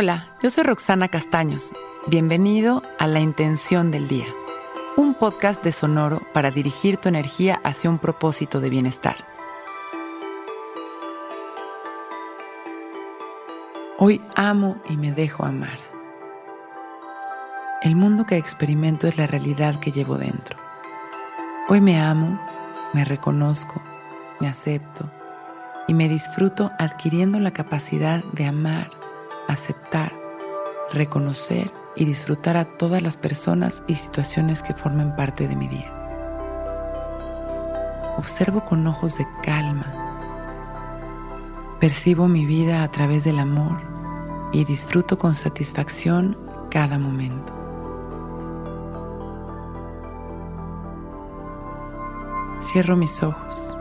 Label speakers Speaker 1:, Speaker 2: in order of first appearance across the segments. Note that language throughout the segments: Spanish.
Speaker 1: Hola, yo soy Roxana Castaños. Bienvenido a La Intención del Día, un podcast de Sonoro para dirigir tu energía hacia un propósito de bienestar. Hoy amo y me dejo amar. El mundo que experimento es la realidad que llevo dentro. Hoy me amo, me reconozco, me acepto y me disfruto adquiriendo la capacidad de amar aceptar, reconocer y disfrutar a todas las personas y situaciones que forman parte de mi día. Observo con ojos de calma. Percibo mi vida a través del amor y disfruto con satisfacción cada momento. Cierro mis ojos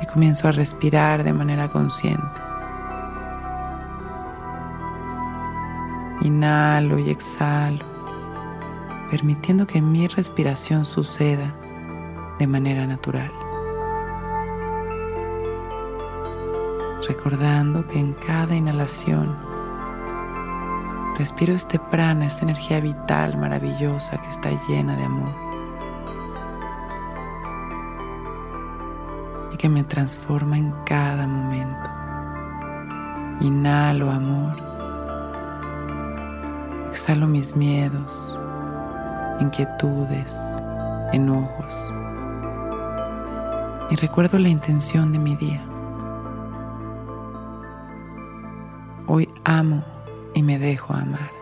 Speaker 1: y comienzo a respirar de manera consciente. Inhalo y exhalo, permitiendo que mi respiración suceda de manera natural. Recordando que en cada inhalación respiro este prana, esta energía vital maravillosa que está llena de amor. Y que me transforma en cada momento. Inhalo amor Exhalo mis miedos, inquietudes, enojos y recuerdo la intención de mi día. Hoy amo y me dejo amar.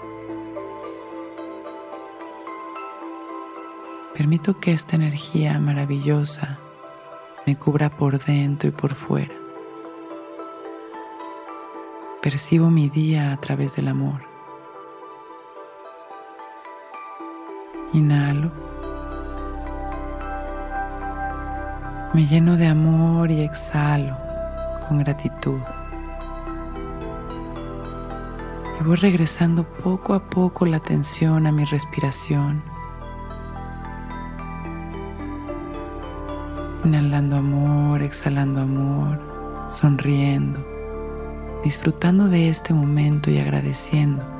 Speaker 1: Permito que esta energía maravillosa me cubra por dentro y por fuera. Percibo mi día a través del amor. Inhalo. Me lleno de amor y exhalo con gratitud. Y voy regresando poco a poco la atención a mi respiración. Inhalando amor, exhalando amor, sonriendo, disfrutando de este momento y agradeciendo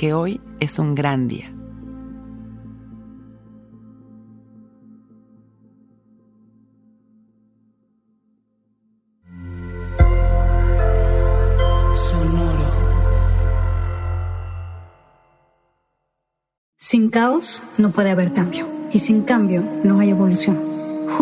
Speaker 1: que hoy es un gran día.
Speaker 2: Sonoro. Sin caos no puede haber cambio y sin cambio no hay evolución.